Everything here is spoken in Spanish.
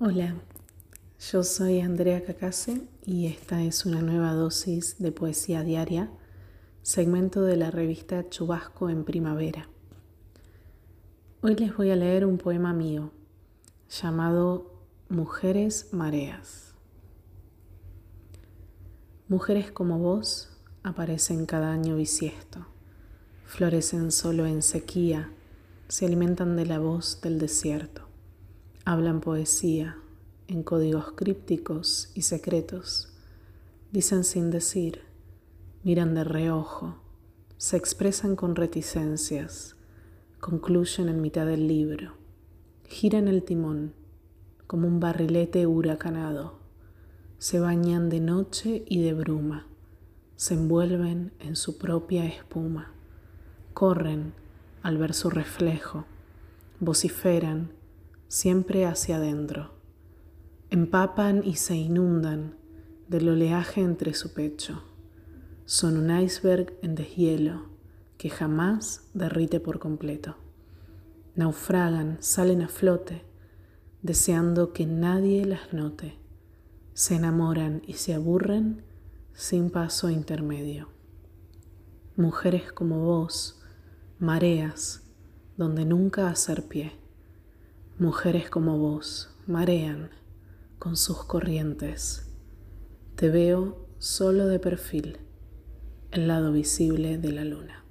Hola, yo soy Andrea Cacase y esta es una nueva dosis de poesía diaria, segmento de la revista Chubasco en Primavera. Hoy les voy a leer un poema mío llamado Mujeres Mareas. Mujeres como vos aparecen cada año bisiesto, florecen solo en sequía, se alimentan de la voz del desierto Hablan poesía en códigos crípticos y secretos. Dicen sin decir, miran de reojo, se expresan con reticencias, concluyen en mitad del libro, giran el timón como un barrilete huracanado, se bañan de noche y de bruma, se envuelven en su propia espuma, corren al ver su reflejo, vociferan siempre hacia adentro. Empapan y se inundan del oleaje entre su pecho. Son un iceberg en deshielo que jamás derrite por completo. Naufragan, salen a flote, deseando que nadie las note. Se enamoran y se aburren sin paso intermedio. Mujeres como vos, mareas donde nunca hacer pie Mujeres como vos marean con sus corrientes. Te veo solo de perfil, el lado visible de la luna.